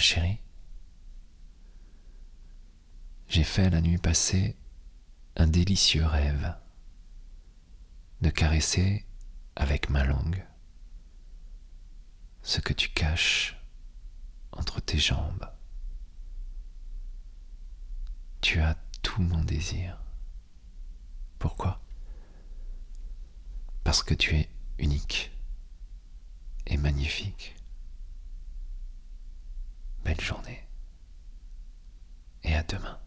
chérie, j'ai fait la nuit passée un délicieux rêve de caresser avec ma langue ce que tu caches entre tes jambes. Tu as tout mon désir. Pourquoi? Parce que tu es unique et magnifique. Belle journée et à demain.